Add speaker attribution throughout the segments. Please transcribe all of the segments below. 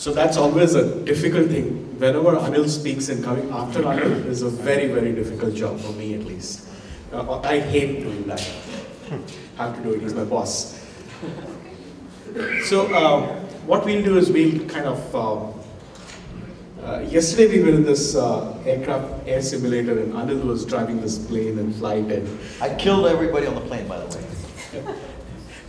Speaker 1: So that's always a difficult thing. Whenever Anil speaks and coming after Anil is a very, very difficult job for me at least. Uh, I hate doing that. Have to do it, he's my boss. So um, what we'll do is we'll kind of, um, uh, yesterday we were in this uh, aircraft air simulator and Anil was driving this plane and flight and
Speaker 2: I killed everybody on the plane, by the way.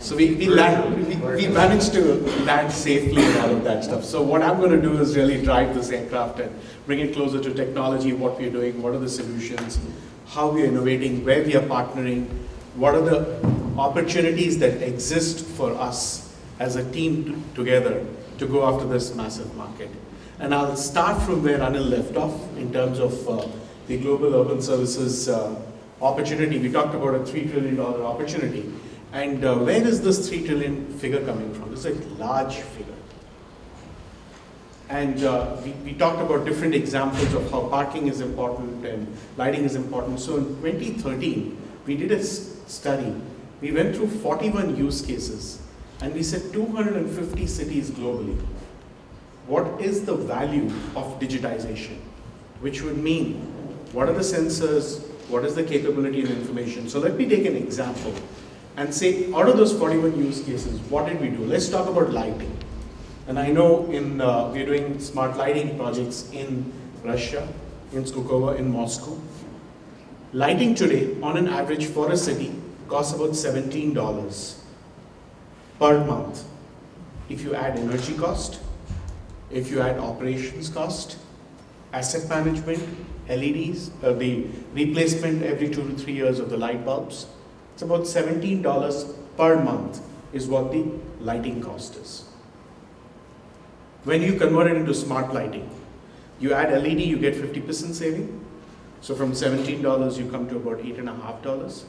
Speaker 1: so we, we, land, we, we managed to land safely and all of that stuff. So what I'm going to do is really drive this aircraft and bring it closer to technology, what we're doing, what are the solutions, how we're innovating, where we are partnering, what are the opportunities that exist for us as a team together to go after this massive market. And I'll start from where Anil left off in terms of uh, the global urban services uh, opportunity. We talked about a $3 trillion opportunity. And uh, where is this 3 trillion figure coming from? This is a large figure. And uh, we, we talked about different examples of how parking is important and lighting is important. So in 2013, we did a study. We went through 41 use cases and we said 250 cities globally. What is the value of digitization? Which would mean, what are the sensors? What is the capability of information? So let me take an example and say, out of those 41 use cases, what did we do? Let's talk about lighting. And I know in, uh, we're doing smart lighting projects in Russia, in Skolkovo, in Moscow. Lighting today, on an average for a city, costs about $17 per month. If you add energy cost, if you add operations cost, asset management, LEDs, uh, the replacement every two to three years of the light bulbs, it's about $17 per month is what the lighting cost is. When you convert it into smart lighting, you add LED, you get 50% saving. So from $17, you come to about $8.5.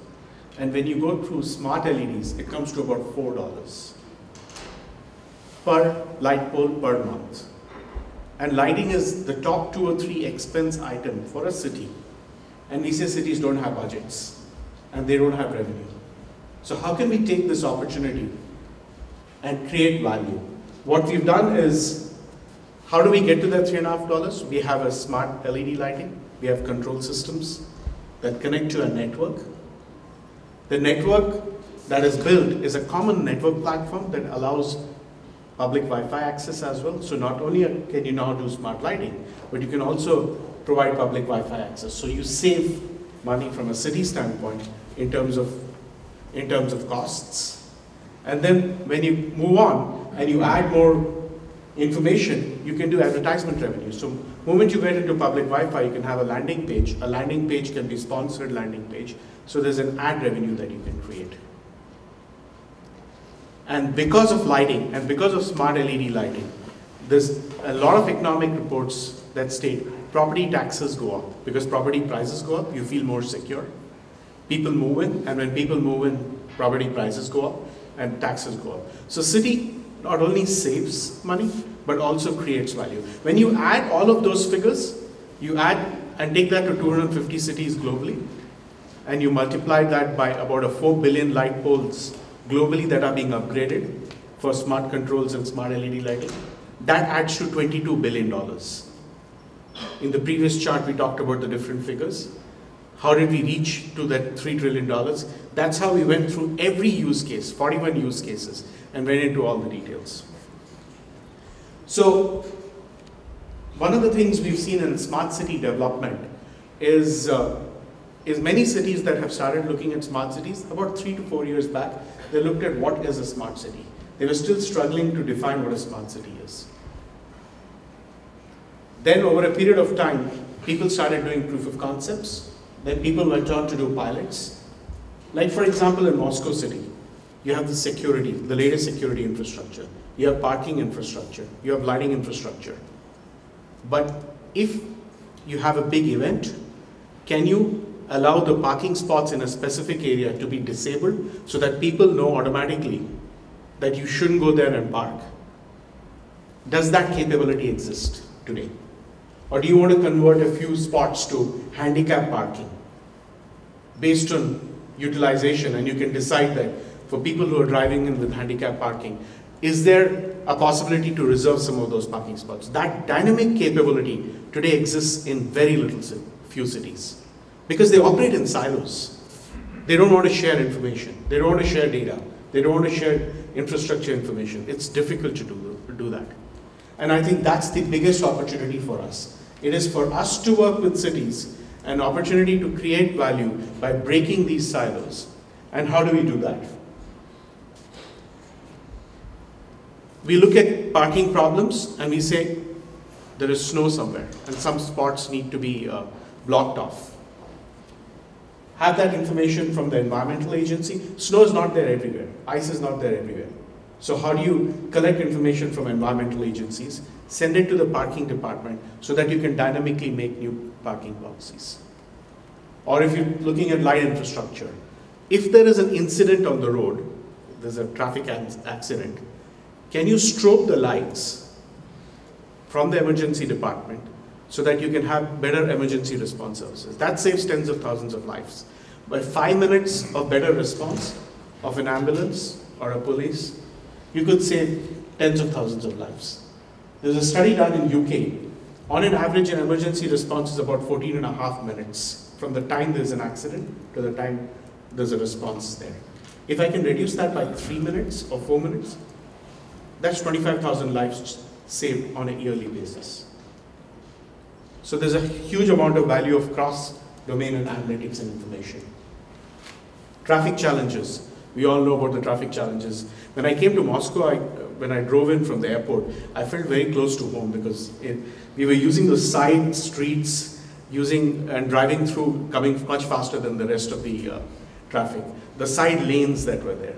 Speaker 1: And when you go through smart LEDs, it comes to about $4 per light pole per month. And lighting is the top two or three expense item for a city. And we say cities don't have budgets and they don't have revenue. So how can we take this opportunity and create value? What we've done is, how do we get to that three and a half dollars? We have a smart LED lighting. We have control systems that connect to a network. The network that is built is a common network platform that allows public Wi-Fi access as well. So not only can you now do smart lighting, but you can also provide public Wi-Fi access. So you save money from a city standpoint in terms of, in terms of costs. And then when you move on and you add more information, you can do advertisement revenue. So moment you get into public Wi-Fi, you can have a landing page. A landing page can be sponsored landing page. So there's an ad revenue that you can create. And because of lighting and because of smart LED lighting, there's a lot of economic reports that state property taxes go up. Because property prices go up, you feel more secure. People move in, and when people move in, property prices go up and taxes go up. So city not only saves money, but also creates value. When you add all of those figures, you add and take that to 250 cities globally, and you multiply that by about a 4 billion light poles globally that are being upgraded for smart controls and smart LED lighting, that adds to $22 billion. In the previous chart, we talked about the different figures. How did we reach to that $3 trillion? That's how we went through every use case, 41 use cases, and went into all the details. So, one of the things we've seen in smart city development is, uh, is many cities that have started looking at smart cities, about three to four years back, they looked at what is a smart city. They were still struggling to define what a smart city is. Then over a period of time, people started doing proof of concepts. Then people were on to do pilots. Like for example, in Moscow City, you have the security, the latest security infrastructure. You have parking infrastructure. You have lighting infrastructure. But if you have a big event, can you allow the parking spots in a specific area to be disabled so that people know automatically that you shouldn't go there and park? Does that capability exist today? Or do you want to convert a few spots to handicap parking based on utilization and you can decide that for people who are driving in with handicap parking, is there a possibility to reserve some of those parking spots? That dynamic capability today exists in very little few cities because they operate in silos. They don't want to share information. They don't want to share data. They don't want to share infrastructure information. It's difficult to do, to do that. And I think that's the biggest opportunity for us. It is for us to work with cities, an opportunity to create value by breaking these silos. And how do we do that? We look at parking problems and we say there is snow somewhere and some spots need to be uh, blocked off have that information from the environmental agency. Snow is not there everywhere. Ice is not there everywhere. So how do you collect information from environmental agencies, send it to the parking department so that you can dynamically make new parking policies? Or if you're looking at light infrastructure, if there is an incident on the road, there's a traffic accident, can you strobe the lights from the emergency department so that you can have better emergency response services. That saves tens of thousands of lives. By five minutes of better response of an ambulance or a police, you could save tens of thousands of lives. There's a study done in UK. On an average, an emergency response is about 14 and a half minutes from the time there's an accident to the time there's a response there. If I can reduce that by three minutes or four minutes, that's 25,000 lives saved on a yearly basis. So there's a huge amount of value of cross-domain and analytics and information. Traffic challenges. We all know about the traffic challenges. When I came to Moscow, I, when I drove in from the airport, I felt very close to home because it, we were using the side streets, using and driving through, coming much faster than the rest of the uh, traffic. The side lanes that were there.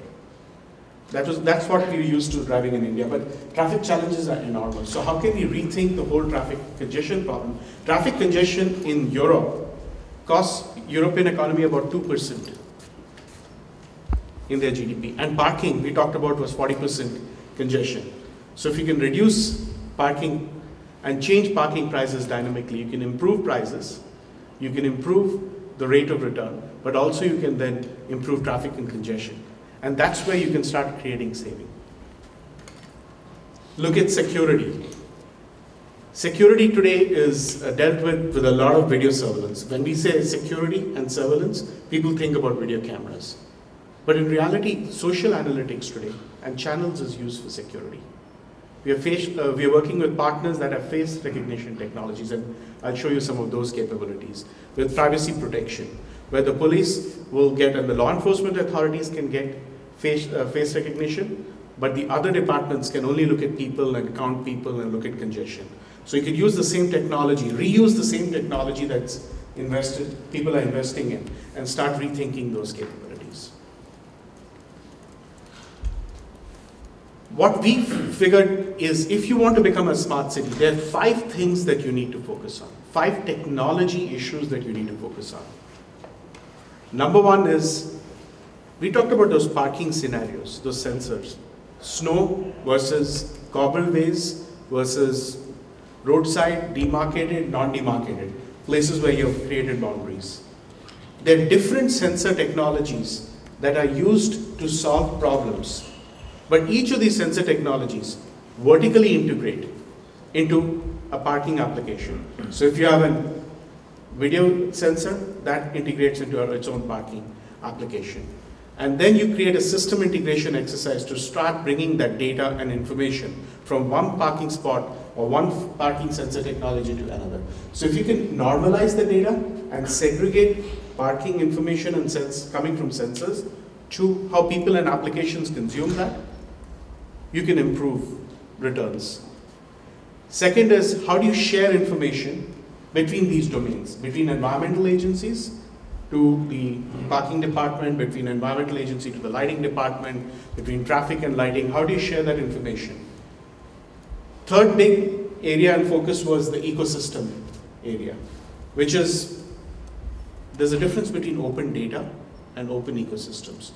Speaker 1: That was, that's what we used to driving in India, but traffic challenges are enormous. So how can we rethink the whole traffic congestion problem? Traffic congestion in Europe costs European economy about 2% in their GDP. And parking, we talked about, was 40% congestion. So if you can reduce parking and change parking prices dynamically, you can improve prices, you can improve the rate of return, but also you can then improve traffic and congestion. And that's where you can start creating saving. Look at security. Security today is uh, dealt with with a lot of video surveillance. When we say security and surveillance, people think about video cameras. But in reality, social analytics today and channels is used for security. We are, uh, we are working with partners that have face recognition technologies, and I'll show you some of those capabilities with privacy protection, where the police will get and the law enforcement authorities can get face, uh, face recognition, but the other departments can only look at people and count people and look at congestion. So you could use the same technology, reuse the same technology that's invested, people are investing in, and start rethinking those capabilities. What we figured is if you want to become a smart city, there are five things that you need to focus on, five technology issues that you need to focus on. Number one is we talked about those parking scenarios, those sensors. Snow versus cobbleways versus roadside, demarcated, non-demarcated, places where you have created boundaries. There are different sensor technologies that are used to solve problems. But each of these sensor technologies vertically integrate into a parking application. So if you have a video sensor, that integrates into its own parking application. And then you create a system integration exercise to start bringing that data and information from one parking spot or one parking sensor technology to another. So if you can normalize the data and segregate parking information and sense coming from sensors to how people and applications consume that, you can improve returns. Second is how do you share information between these domains, between environmental agencies to the parking department, between environmental agency to the lighting department, between traffic and lighting? How do you share that information? Third big area and focus was the ecosystem area, which is there's a difference between open data and open ecosystems.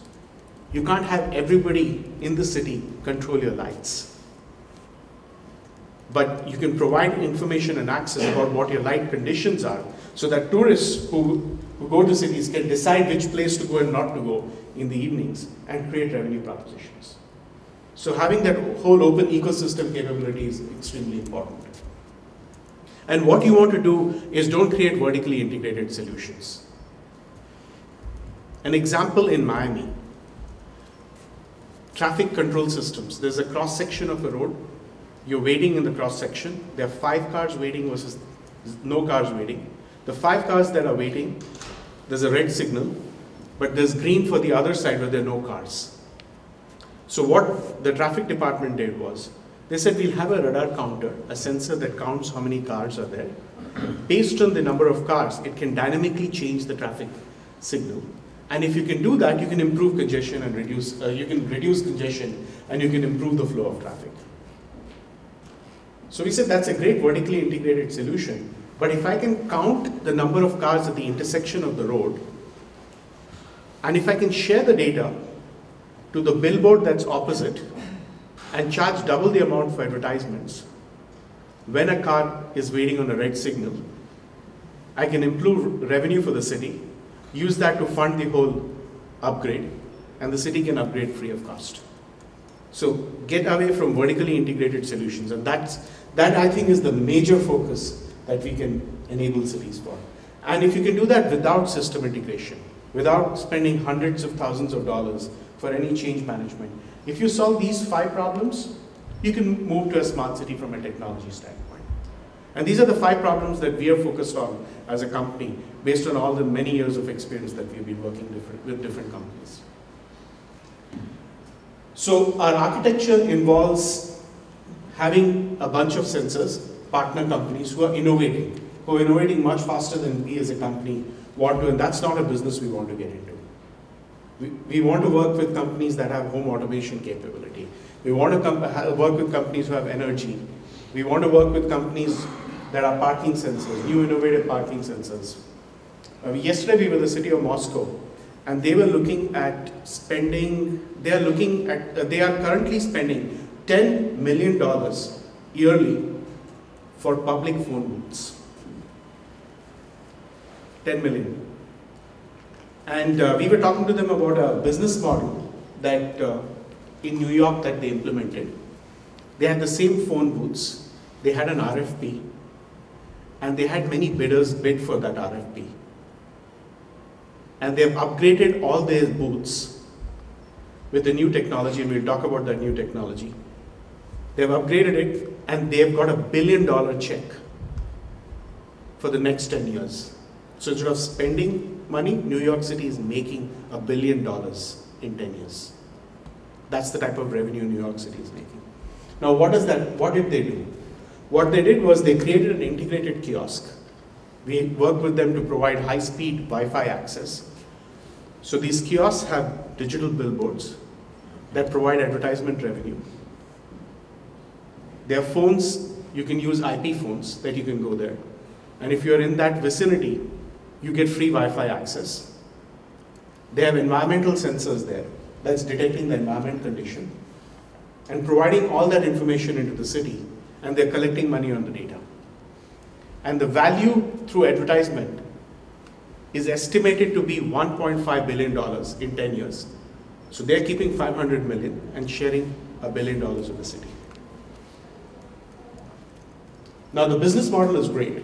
Speaker 1: You can't have everybody in the city control your lights. But you can provide information and access about what your light conditions are so that tourists who who go to cities can decide which place to go and not to go in the evenings and create revenue propositions. So having that whole open ecosystem capability is extremely important. And what you want to do is don't create vertically integrated solutions. An example in Miami, traffic control systems. There's a cross section of a road. You're waiting in the cross section. There are five cars waiting versus no cars waiting. The five cars that are waiting, there's a red signal, but there's green for the other side where there are no cars. So what the traffic department did was, they said we'll have a radar counter, a sensor that counts how many cars are there. Based on the number of cars, it can dynamically change the traffic signal. And if you can do that, you can improve congestion and reduce, uh, you can reduce congestion and you can improve the flow of traffic. So we said that's a great vertically integrated solution. But if I can count the number of cars at the intersection of the road, and if I can share the data to the billboard that's opposite and charge double the amount for advertisements, when a car is waiting on a red signal, I can improve revenue for the city, use that to fund the whole upgrade, and the city can upgrade free of cost. So get away from vertically integrated solutions, and that's, that I think is the major focus that we can enable cities for. And if you can do that without system integration, without spending hundreds of thousands of dollars for any change management, if you solve these five problems, you can move to a smart city from a technology standpoint. And these are the five problems that we are focused on as a company based on all the many years of experience that we've been working different, with different companies. So our architecture involves having a bunch of sensors, partner companies who are innovating, who are innovating much faster than we as a company want to, and that's not a business we want to get into. We, we want to work with companies that have home automation capability. We want to work with companies who have energy. We want to work with companies that are parking sensors, new innovative parking sensors. Uh, yesterday we were in the city of Moscow and they were looking at spending, they are looking at, uh, they are currently spending $10 million yearly for public phone booths. 10 million. And uh, we were talking to them about a business model that uh, in New York that they implemented. They had the same phone booths, they had an RFP, and they had many bidders bid for that RFP. And they've upgraded all their booths with the new technology, and we'll talk about that new technology. They've upgraded it, and they've got a billion dollar check for the next 10 years. So instead of spending money, New York City is making a billion dollars in 10 years. That's the type of revenue New York City is making. Now, what does that? What did they do? What they did was they created an integrated kiosk. We worked with them to provide high-speed Wi-Fi access. So these kiosks have digital billboards that provide advertisement revenue. Their phones, you can use IP phones that you can go there. And if you're in that vicinity, you get free Wi-Fi access. They have environmental sensors there that's detecting the environment condition and providing all that information into the city and they're collecting money on the data. And the value through advertisement is estimated to be $1.5 billion in 10 years. So they're keeping 500 million and sharing a billion dollars with the city. Now the business model is great.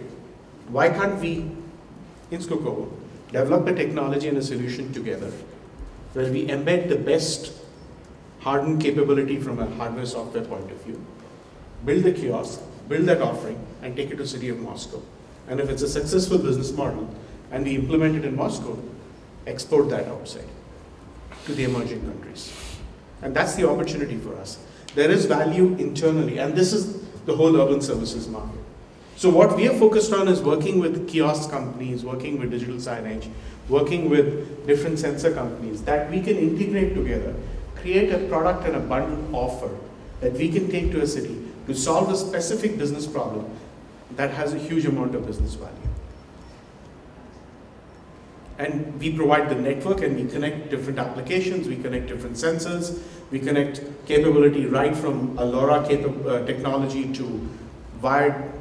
Speaker 1: Why can't we, in Skolkovo, develop a technology and a solution together where we embed the best hardened capability from a hardware software point of view, build the kiosk, build that offering, and take it to city of Moscow. And if it's a successful business model and we implement it in Moscow, export that outside to the emerging countries. And that's the opportunity for us. There is value internally, and this is the whole urban services market. So what we are focused on is working with kiosk companies, working with digital signage, working with different sensor companies that we can integrate together, create a product and a bundle offer that we can take to a city to solve a specific business problem that has a huge amount of business value. And we provide the network and we connect different applications, we connect different sensors, we connect capability right from a LoRa uh, technology to wired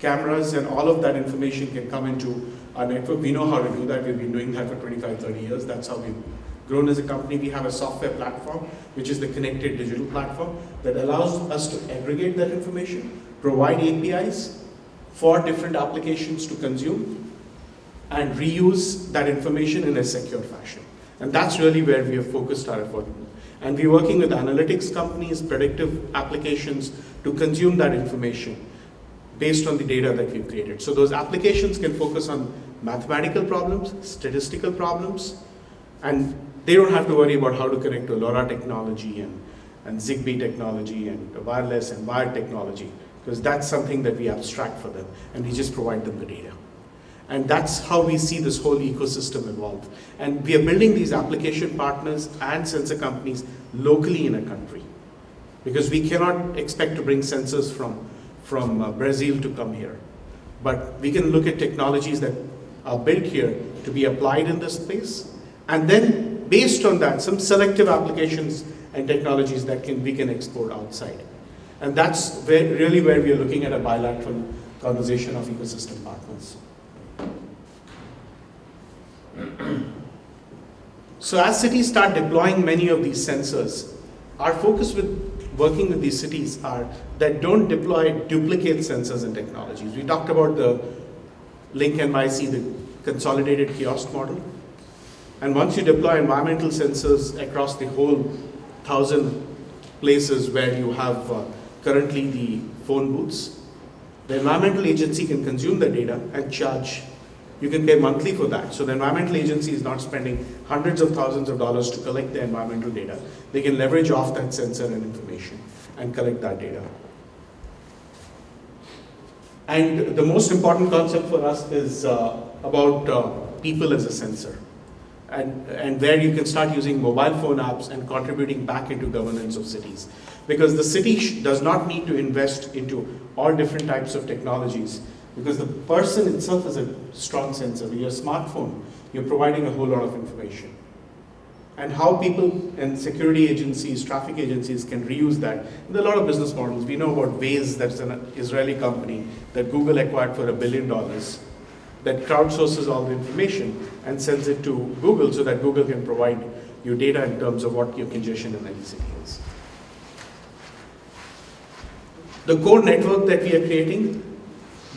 Speaker 1: cameras and all of that information can come into our network. We know how to do that. We've been doing that for 25, 30 years. That's how we've grown as a company, we have a software platform, which is the connected digital platform, that allows us to aggregate that information, provide APIs for different applications to consume, and reuse that information in a secure fashion. And that's really where we have focused our effort. And we're working with analytics companies, predictive applications to consume that information based on the data that we've created. So those applications can focus on mathematical problems, statistical problems, and they don't have to worry about how to connect to LoRa technology and, and ZigBee technology and wireless and wired technology, because that's something that we abstract for them, and we just provide them the data. And that's how we see this whole ecosystem evolve. And we are building these application partners and sensor companies locally in a country. Because we cannot expect to bring sensors from, from uh, Brazil to come here. But we can look at technologies that are built here to be applied in this space. And then, based on that, some selective applications and technologies that can, we can export outside. And that's where, really where we are looking at a bilateral conversation of ecosystem partners. So as cities start deploying many of these sensors, our focus with working with these cities are that don't deploy duplicate sensors and technologies. We talked about the Link NYC, the consolidated kiosk model. And once you deploy environmental sensors across the whole thousand places where you have uh, currently the phone booths, the environmental agency can consume the data and charge you can pay monthly for that. So the environmental agency is not spending hundreds of thousands of dollars to collect the environmental data. They can leverage off that sensor and information and collect that data. And the most important concept for us is uh, about uh, people as a sensor. And, and where you can start using mobile phone apps and contributing back into governance of cities. Because the city does not need to invest into all different types of technologies because the person itself is a strong sensor. With your smartphone, you're providing a whole lot of information. And how people and security agencies, traffic agencies can reuse that. There are a lot of business models. We know about Waze, that's an Israeli company that Google acquired for a billion dollars, that crowdsources all the information and sends it to Google so that Google can provide you data in terms of what your congestion any city is. The core network that we are creating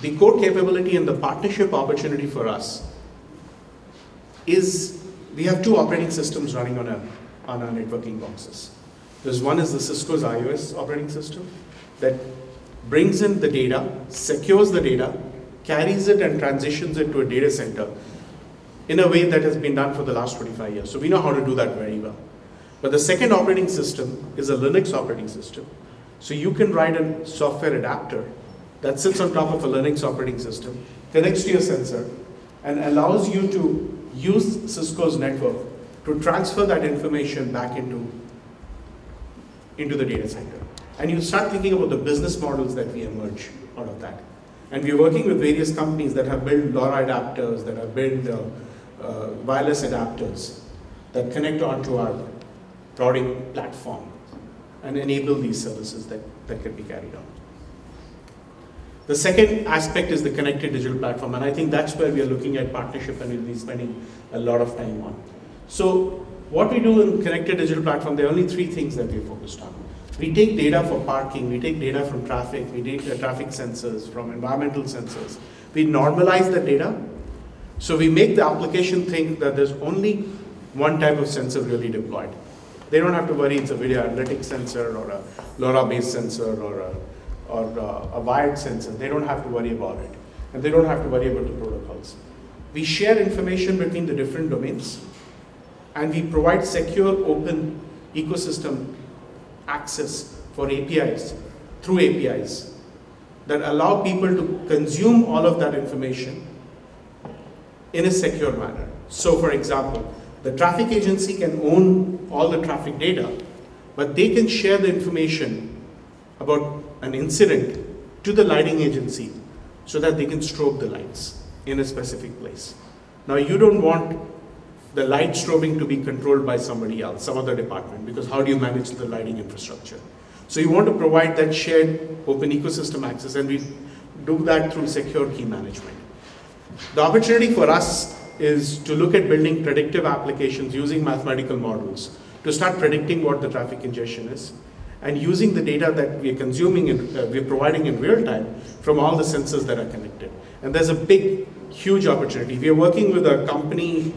Speaker 1: the core capability and the partnership opportunity for us is we have two operating systems running on, a, on our networking boxes. There's one is the Cisco's IOS operating system that brings in the data, secures the data, carries it and transitions it to a data center in a way that has been done for the last 25 years. So we know how to do that very well. But the second operating system is a Linux operating system. So you can write a software adapter that sits on top of a Linux operating system, connects to your sensor, and allows you to use Cisco's network to transfer that information back into, into the data center. And you start thinking about the business models that we emerge out of that. And we're working with various companies that have built LoRa adapters, that have built uh, uh, wireless adapters that connect onto our routing platform and enable these services that, that can be carried on. The second aspect is the connected digital platform, and I think that's where we are looking at partnership and we'll be spending a lot of time on. So what we do in connected digital platform, there are only three things that we're focused on. We take data for parking, we take data from traffic, we take the traffic sensors, from environmental sensors. We normalize the data, so we make the application think that there's only one type of sensor really deployed. They don't have to worry it's a video analytics sensor or a LoRa-based sensor or a or uh, a wired sensor. They don't have to worry about it. And they don't have to worry about the protocols. We share information between the different domains and we provide secure open ecosystem access for APIs, through APIs that allow people to consume all of that information in a secure manner. So for example, the traffic agency can own all the traffic data, but they can share the information about an incident to the lighting agency so that they can strobe the lights in a specific place. Now you don't want the light strobing to be controlled by somebody else, some other department, because how do you manage the lighting infrastructure? So you want to provide that shared open ecosystem access and we do that through secure key management. The opportunity for us is to look at building predictive applications using mathematical models to start predicting what the traffic congestion is and using the data that we are consuming and uh, we are providing in real time from all the sensors that are connected. And there's a big, huge opportunity. We are working with a company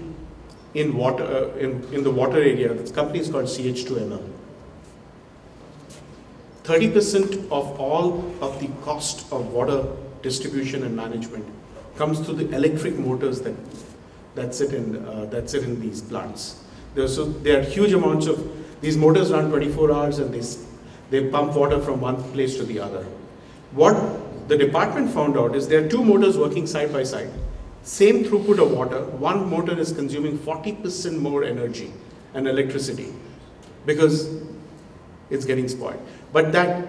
Speaker 1: in water uh, in, in the water area. This company is called CH2M Hill. 30% of all of the cost of water distribution and management comes through the electric motors that, that, sit, in, uh, that sit in these plants. There, so there are huge amounts of, these motors run 24 hours and they, they pump water from one place to the other. What the department found out is there are two motors working side by side. Same throughput of water, one motor is consuming 40% more energy and electricity because it's getting spoiled. But that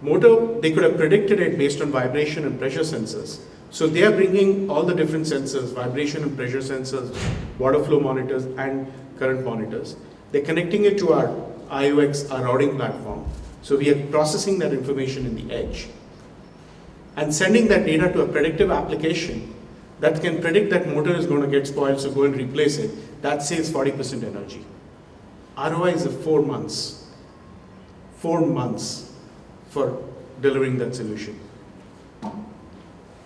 Speaker 1: motor, they could have predicted it based on vibration and pressure sensors. So they are bringing all the different sensors, vibration and pressure sensors, water flow monitors, and current monitors. They're connecting it to our IOX, our routing platform. So we are processing that information in the edge and sending that data to a predictive application that can predict that motor is going to get spoiled, so go and replace it. That saves 40% energy. ROI is four months. Four months for delivering that solution.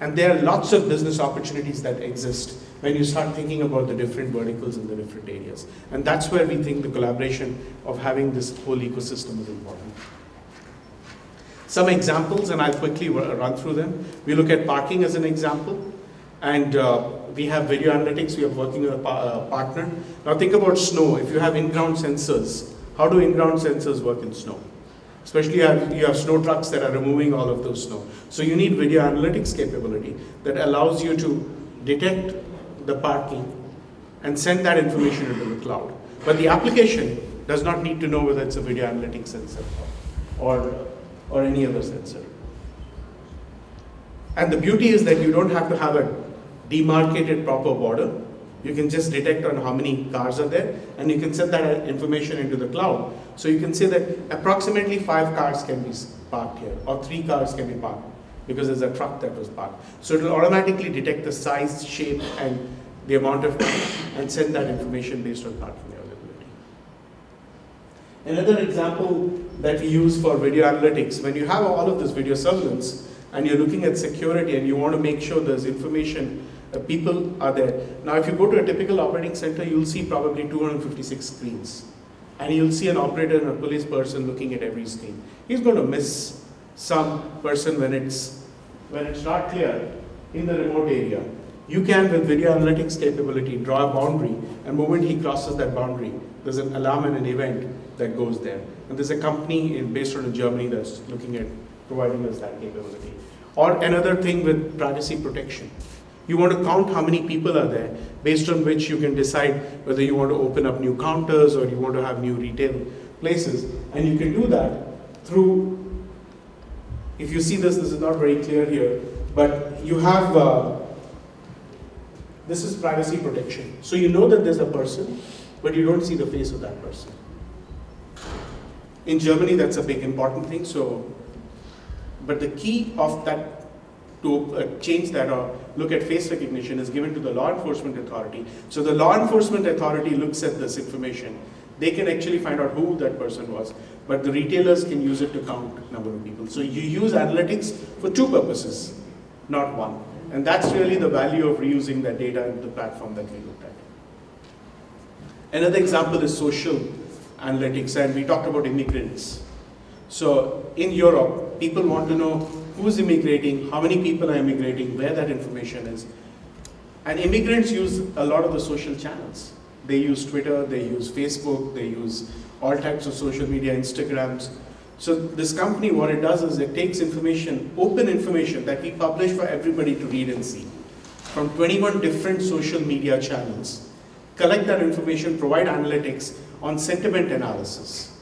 Speaker 1: And there are lots of business opportunities that exist when you start thinking about the different verticals in the different areas. And that's where we think the collaboration of having this whole ecosystem is important. Some examples, and I'll quickly run through them. We look at parking as an example, and uh, we have video analytics, we are working with a pa partner. Now think about snow. If you have in-ground sensors, how do in-ground sensors work in snow? Especially you have, you have snow trucks that are removing all of those snow. So you need video analytics capability that allows you to detect the parking and send that information into the cloud. But the application does not need to know whether it's a video analytics sensor or, or any other sensor. And the beauty is that you don't have to have a demarcated proper border. You can just detect on how many cars are there and you can send that information into the cloud so you can say that approximately five cars can be parked here or three cars can be parked because there's a truck that was parked. So it will automatically detect the size, shape and the amount of time and send that information based on parking availability. Another example that we use for video analytics, when you have all of this video surveillance and you're looking at security and you want to make sure there's information, uh, people are there. Now if you go to a typical operating center, you'll see probably 256 screens and you'll see an operator and a police person looking at every screen. He's going to miss some person when it's, when it's not clear in the remote area. You can, with video analytics capability, draw a boundary, and the moment he crosses that boundary, there's an alarm and an event that goes there. And there's a company in, based out in Germany that's looking at providing us that capability. Or another thing with privacy protection. You want to count how many people are there, based on which you can decide whether you want to open up new counters or you want to have new retail places. And you can do that through, if you see this, this is not very clear here, but you have, uh, this is privacy protection. So you know that there's a person, but you don't see the face of that person. In Germany, that's a big important thing. So, but the key of that to uh, change that or look at face recognition is given to the law enforcement authority. So the law enforcement authority looks at this information. They can actually find out who that person was, but the retailers can use it to count number of people. So you use analytics for two purposes, not one. And that's really the value of reusing that data into the platform that we looked at. Another example is social analytics, and we talked about immigrants. So in Europe, people want to know who's immigrating, how many people are immigrating, where that information is. And immigrants use a lot of the social channels. They use Twitter, they use Facebook, they use all types of social media, Instagrams. So this company, what it does is it takes information, open information that we publish for everybody to read and see from 21 different social media channels, collect that information, provide analytics on sentiment analysis.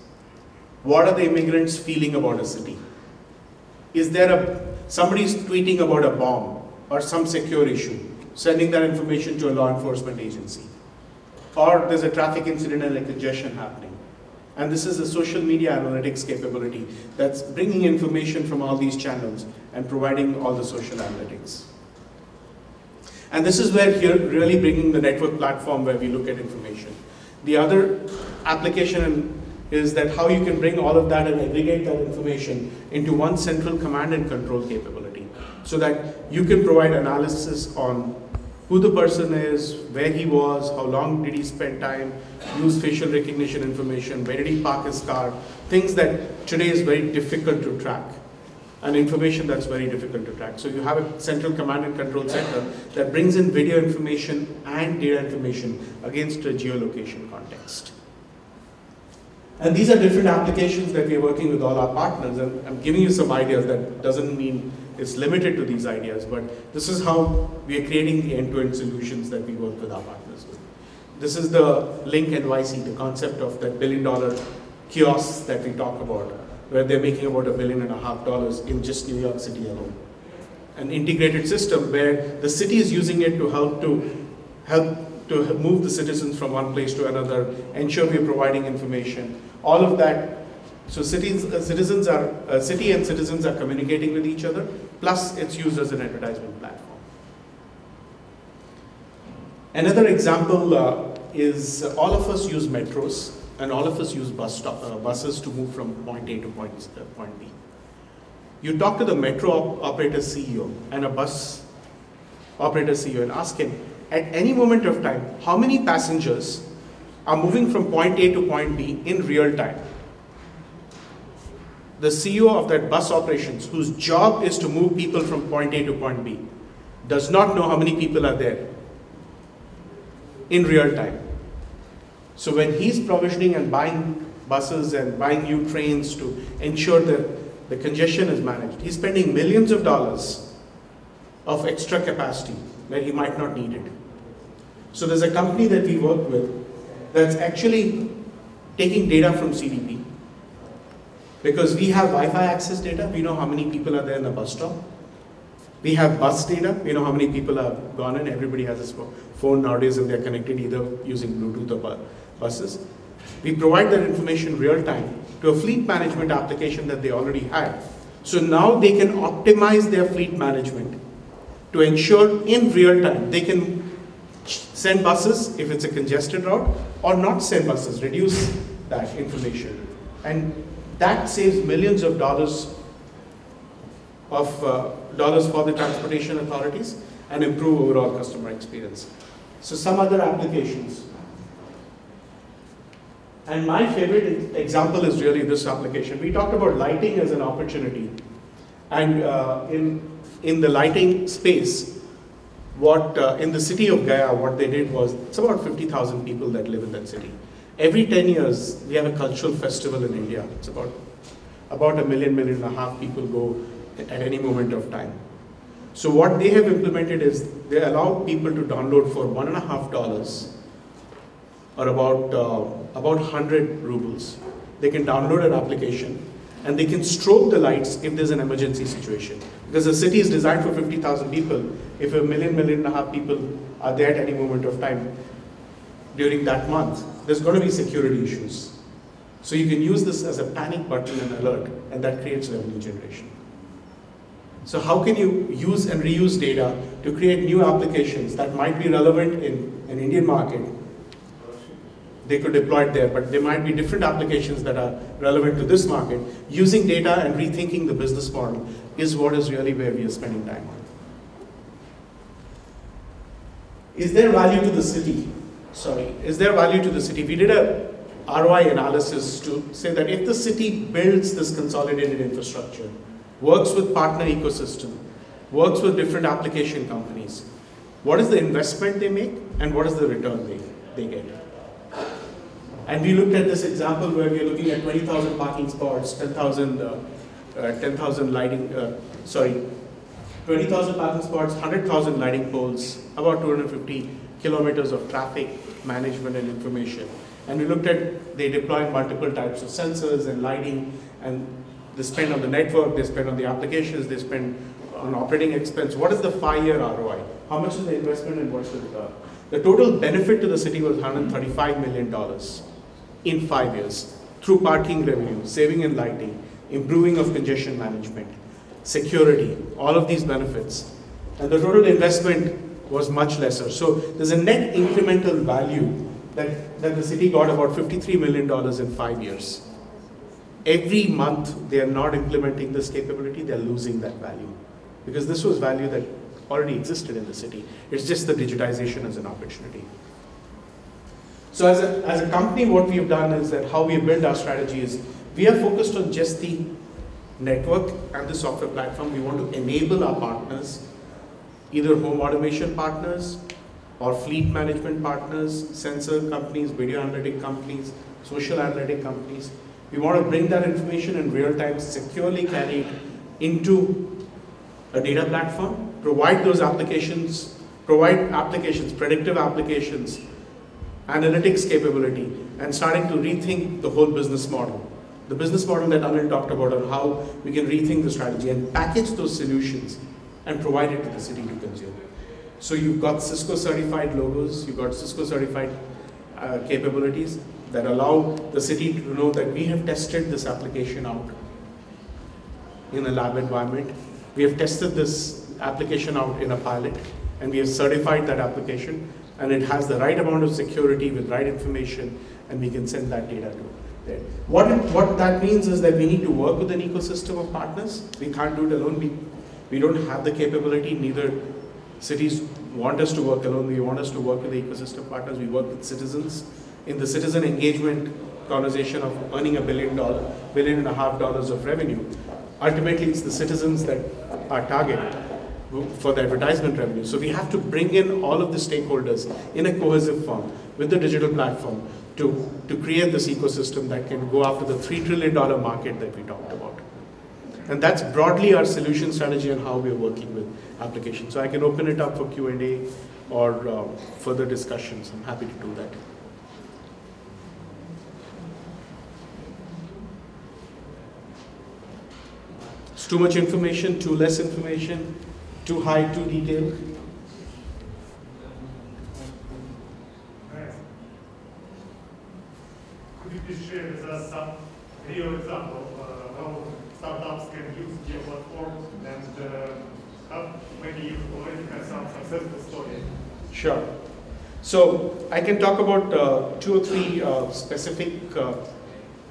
Speaker 1: What are the immigrants feeling about a city? Is there a, somebody's tweeting about a bomb or some secure issue, sending that information to a law enforcement agency. Or there's a traffic incident and a congestion happening. And this is a social media analytics capability that's bringing information from all these channels and providing all the social analytics. And this is where here really bringing the network platform where we look at information. The other application is that how you can bring all of that and aggregate that information into one central command and control capability so that you can provide analysis on who the person is, where he was, how long did he spend time, use facial recognition information, where did he park his car, things that today is very difficult to track and information that's very difficult to track. So you have a central command and control center that brings in video information and data information against a geolocation context. And these are different applications that we are working with all our partners. And I'm giving you some ideas that doesn't mean it's limited to these ideas, but this is how we are creating the end-to-end solutions that we work with our partners with. This is the Link NYC, the concept of that billion dollar kiosks that we talk about, where they're making about a billion and a half dollars in just New York City alone. An integrated system where the city is using it to help to help to move the citizens from one place to another, ensure we're providing information. All of that, so cities, uh, citizens are, uh, city and citizens are communicating with each other, plus it's used as an advertisement platform. Another example uh, is all of us use metros and all of us use bus stop, uh, buses to move from point A to point, uh, point B. You talk to the metro op operator CEO and a bus operator CEO and ask him, at any moment of time, how many passengers are moving from point A to point B in real time? The CEO of that bus operations, whose job is to move people from point A to point B, does not know how many people are there in real time. So when he's provisioning and buying buses and buying new trains to ensure that the congestion is managed, he's spending millions of dollars of extra capacity where he might not need it. So there's a company that we work with that's actually taking data from CDP because we have Wi-Fi access data, we know how many people are there in the bus stop. We have bus data, we know how many people have gone in, everybody has a phone nowadays and they're connected either using Bluetooth or buses. We provide that information real time to a fleet management application that they already had. So now they can optimize their fleet management to ensure in real time they can send buses if it's a congested route or not send buses, reduce that information. And that saves millions of dollars of uh, dollars for the transportation authorities and improve overall customer experience. So some other applications. And my favorite example is really this application. We talked about lighting as an opportunity. And uh, in, in the lighting space, what uh, in the city of Gaya, what they did was, it's about 50,000 people that live in that city. Every 10 years, we have a cultural festival in India. It's about, about a million, million and a half people go at any moment of time. So what they have implemented is they allow people to download for one and a half dollars or about uh, about 100 rubles. They can download an application and they can strobe the lights if there's an emergency situation. Because the city is designed for 50,000 people. If a million, million and a half people are there at any moment of time during that month, there's going to be security issues. So you can use this as a panic button and alert, and that creates revenue generation. So how can you use and reuse data to create new applications that might be relevant in an Indian market? They could deploy it there, but there might be different applications that are relevant to this market. Using data and rethinking the business model is what is really where we are spending time on. Is there value to the city? Sorry, is there value to the city? We did a ROI analysis to say that if the city builds this consolidated infrastructure, works with partner ecosystem, works with different application companies. What is the investment they make and what is the return they, they get? And we looked at this example where we are looking at 20,000 parking spots, 10,000 uh, uh, 10,000 lighting, uh, sorry, 20,000 parking spots, 100,000 lighting poles, about 250 kilometers of traffic management and information. And we looked at, they deploy multiple types of sensors and lighting and they spend on the network, they spend on the applications, they spend on operating expense. What is the five-year ROI? How much is the investment and what's the return? The total benefit to the city was $135 million in five years through parking revenue, saving in lighting, improving of congestion management, security, all of these benefits. And the total investment was much lesser. So there's a net incremental value that, that the city got about $53 million in five years. Every month they are not implementing this capability, they're losing that value. Because this was value that already existed in the city. It's just the digitization as an opportunity. So as a, as a company, what we've done is that how we build our strategy is we are focused on just the network and the software platform. We want to enable our partners, either home automation partners or fleet management partners, sensor companies, video analytic companies, social analytic companies. We want to bring that information in real time, securely carry it into a data platform, provide those applications, provide applications, predictive applications, analytics capability, and starting to rethink the whole business model. The business model that Anil talked about on how we can rethink the strategy and package those solutions and provide it to the city to consume. So you've got Cisco certified logos, you've got Cisco certified uh, capabilities that allow the city to know that we have tested this application out in a lab environment. We have tested this application out in a pilot and we have certified that application and it has the right amount of security with right information and we can send that data to What, it, what that means is that we need to work with an ecosystem of partners. We can't do it alone. We, we don't have the capability, neither cities want us to work alone. We want us to work with the ecosystem partners. We work with citizens. In the citizen engagement conversation of earning a billion dollar, billion and a half dollars of revenue, ultimately it's the citizens that are target for the advertisement revenue. So we have to bring in all of the stakeholders in a cohesive form with the digital platform to, to create this ecosystem that can go after the $3 trillion market that we talked about. And that's broadly our solution strategy and how we're working with applications. So I can open it up for Q&A or uh, further discussions. I'm happy to do that. It's too much information, too less information, too high, too detailed.
Speaker 3: You please share with us some real example uh, how startups can use your platform and uh, how maybe you already have some successful story?
Speaker 1: Sure. So I can talk about uh, two or three uh, specific uh,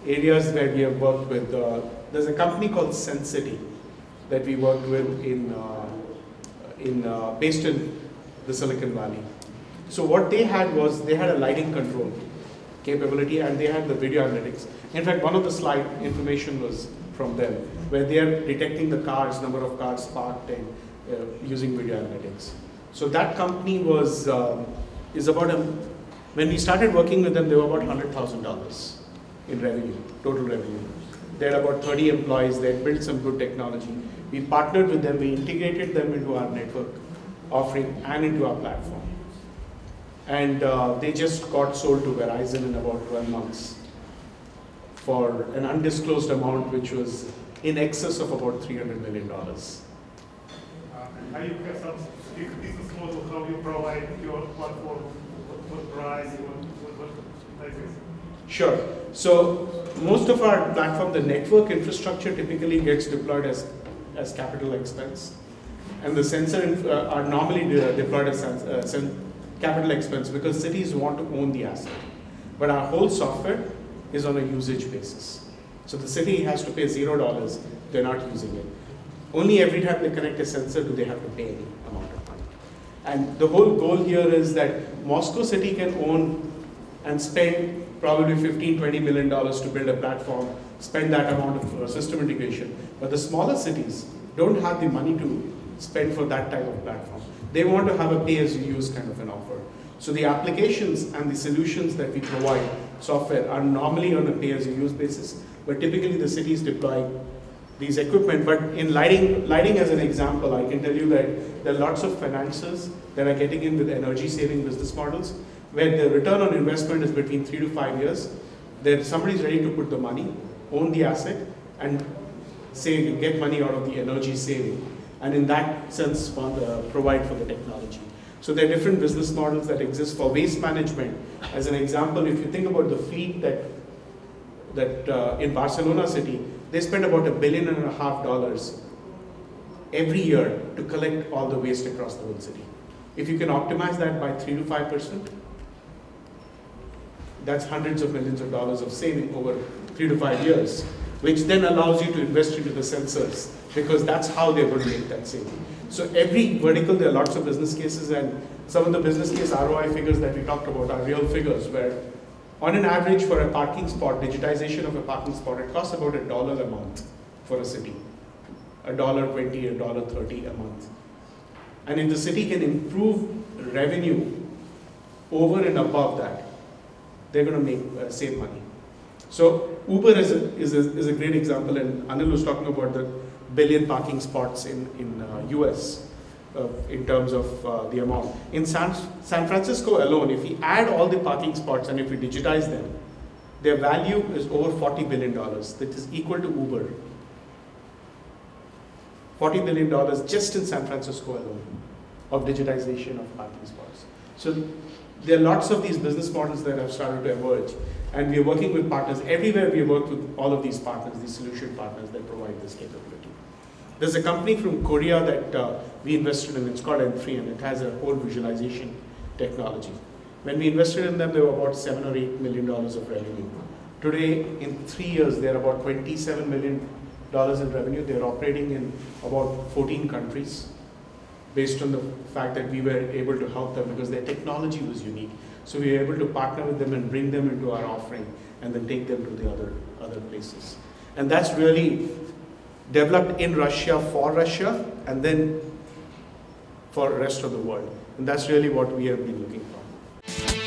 Speaker 1: areas where we have worked with. Uh, there's a company called Sensity that we worked with in, uh, in based in the Silicon Valley. So what they had was they had a lighting control capability and they had the video analytics. In fact, one of the slide information was from them where they are detecting the cars, number of cars parked and using video analytics. So that company was um, is about a when we started working with them, they were about hundred thousand dollars in revenue, total revenue. They had about 30 employees. They had built some good technology. We partnered with them. We integrated them into our network offering and into our platform. And uh, they just got sold to Verizon in about 12 months for an undisclosed amount, which was in excess of about $300 million.
Speaker 3: Uh, are you have some business model how you provide your platform, what, what price, what, what, what like this?
Speaker 1: Sure. So most of our platform, the network infrastructure typically gets deployed as, as capital expense. And the sensor uh, are normally de deployed as uh, capital expense because cities want to own the asset. But our whole software is on a usage basis. So the city has to pay zero dollars, they're not using it. Only every time they connect a sensor do they have to pay any amount of money. And the whole goal here is that Moscow City can own and spend probably 15, 20 million dollars to build a platform, spend that amount of uh, system integration. But the smaller cities don't have the money to spend for that type of platform. They want to have a pay-as-you-use kind of an offer. So the applications and the solutions that we provide, software, are normally on a pay-as-you-use basis, but typically the cities deploy these equipment. But in lighting, lighting as an example, I can tell you that there are lots of financiers that are getting in with energy-saving business models, where the return on investment is between three to five years. That somebody's ready to put the money, own the asset, and say get money out of the energy saving, and in that sense provide for the technology. So there are different business models that exist for waste management. As an example, if you think about the fleet that that uh, in Barcelona city, they spend about a billion and a half dollars every year to collect all the waste across the whole city. If you can optimize that by 3 to 5%, that's hundreds of millions of dollars of saving over 3 to 5 years, which then allows you to invest into the sensors because that's how they're going to make that saving. So every vertical, there are lots of business cases, and some of the business case ROI figures that we talked about are real figures where on an average for a parking spot, digitization of a parking spot, it costs about a dollar a month for a city. A dollar twenty, a dollar thirty a month. And if the city can improve revenue over and above that, they're going to make uh, save money. So Uber is a, is, a, is a great example, and Anil was talking about the billion parking spots in in uh, US uh, in terms of uh, the amount. In San, San Francisco alone, if we add all the parking spots and if we digitize them, their value is over 40 billion dollars. That is equal to Uber. 40 billion dollars just in San Francisco alone of digitization of parking spots. So there are lots of these business models that have started to emerge, and we are working with partners everywhere. We work with all of these partners, these solution partners that provide this capability. There's a company from Korea that uh, we invested in. It's called M3, and it has a whole visualization technology. When we invested in them, they were about seven or eight million dollars of revenue. Today, in three years, they're about 27 million dollars in revenue. They're operating in about 14 countries based on the fact that we were able to help them because their technology was unique. So we were able to partner with them and bring them into our offering and then take them to the other, other places. And that's really developed in Russia for Russia and then for the rest of the world. And that's really what we have been looking for.